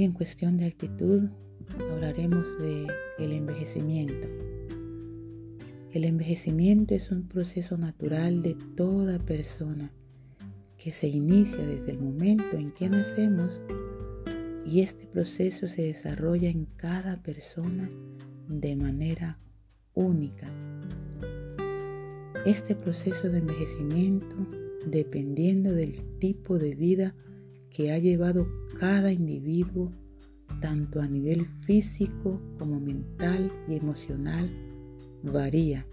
Hoy en cuestión de actitud hablaremos de el envejecimiento. El envejecimiento es un proceso natural de toda persona que se inicia desde el momento en que nacemos y este proceso se desarrolla en cada persona de manera única. Este proceso de envejecimiento, dependiendo del tipo de vida que ha llevado cada individuo, tanto a nivel físico como mental y emocional, varía,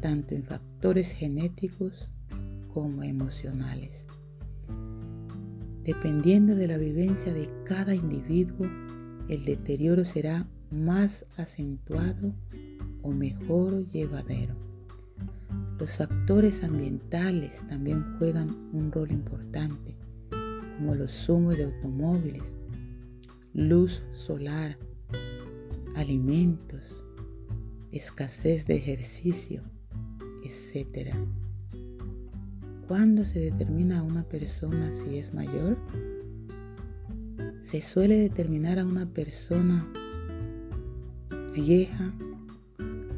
tanto en factores genéticos como emocionales. Dependiendo de la vivencia de cada individuo, el deterioro será más acentuado o mejor llevadero. Los factores ambientales también juegan un rol importante, como los zumos de automóviles, luz solar, alimentos, escasez de ejercicio, etc. ¿Cuándo se determina a una persona si es mayor? Se suele determinar a una persona vieja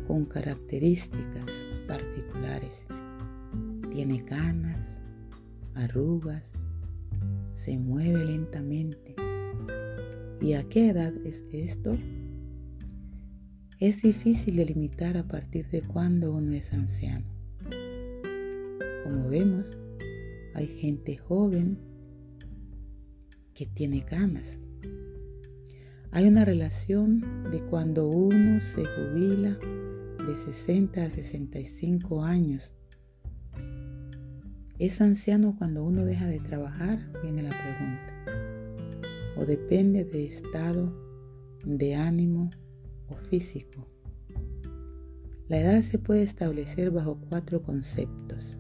con características particulares. Tiene canas, arrugas, se mueve lentamente. ¿Y a qué edad es esto? Es difícil delimitar a partir de cuándo uno es anciano. Como vemos, hay gente joven que tiene canas. Hay una relación de cuando uno se jubila de 60 a 65 años. ¿Es anciano cuando uno deja de trabajar? Viene la pregunta. ¿O depende de estado de ánimo o físico? La edad se puede establecer bajo cuatro conceptos.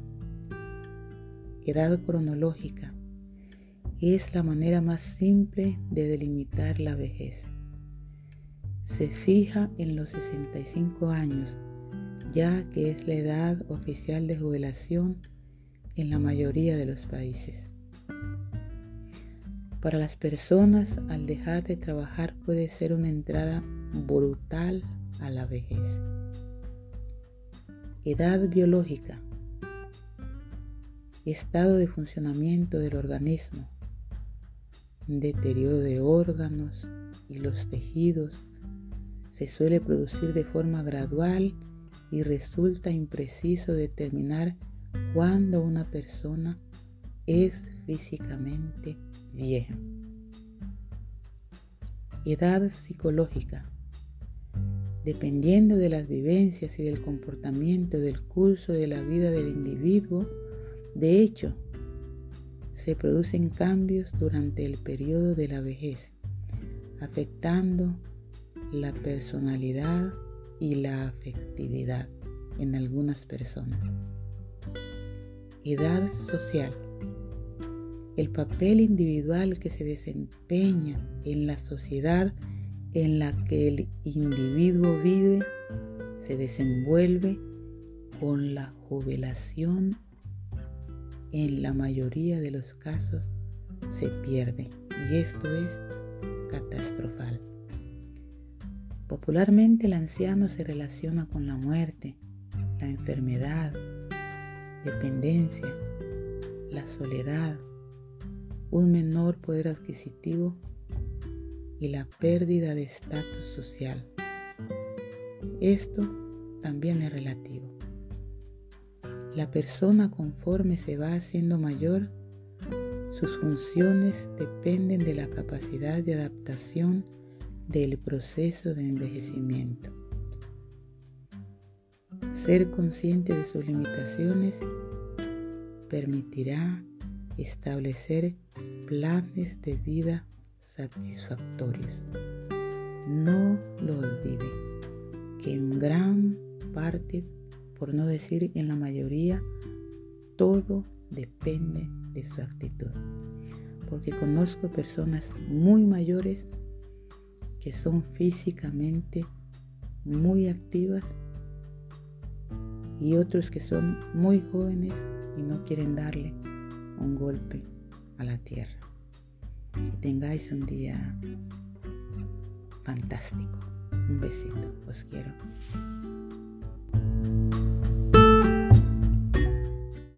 Edad cronológica es la manera más simple de delimitar la vejez se fija en los 65 años, ya que es la edad oficial de jubilación en la mayoría de los países. Para las personas, al dejar de trabajar puede ser una entrada brutal a la vejez. Edad biológica. Estado de funcionamiento del organismo. Deterioro de órganos y los tejidos se suele producir de forma gradual y resulta impreciso determinar cuándo una persona es físicamente vieja. Edad psicológica. Dependiendo de las vivencias y del comportamiento del curso de la vida del individuo, de hecho, se producen cambios durante el periodo de la vejez, afectando la personalidad y la afectividad en algunas personas. Edad social. El papel individual que se desempeña en la sociedad en la que el individuo vive se desenvuelve con la jubilación en la mayoría de los casos se pierde y esto es catastrofal. Popularmente el anciano se relaciona con la muerte, la enfermedad, dependencia, la soledad, un menor poder adquisitivo y la pérdida de estatus social. Esto también es relativo. La persona conforme se va haciendo mayor, sus funciones dependen de la capacidad de adaptación del proceso de envejecimiento. Ser consciente de sus limitaciones permitirá establecer planes de vida satisfactorios. No lo olvide que en gran parte, por no decir en la mayoría, todo depende de su actitud. Porque conozco personas muy mayores que son físicamente muy activas y otros que son muy jóvenes y no quieren darle un golpe a la tierra. Y tengáis un día fantástico. Un besito, os quiero.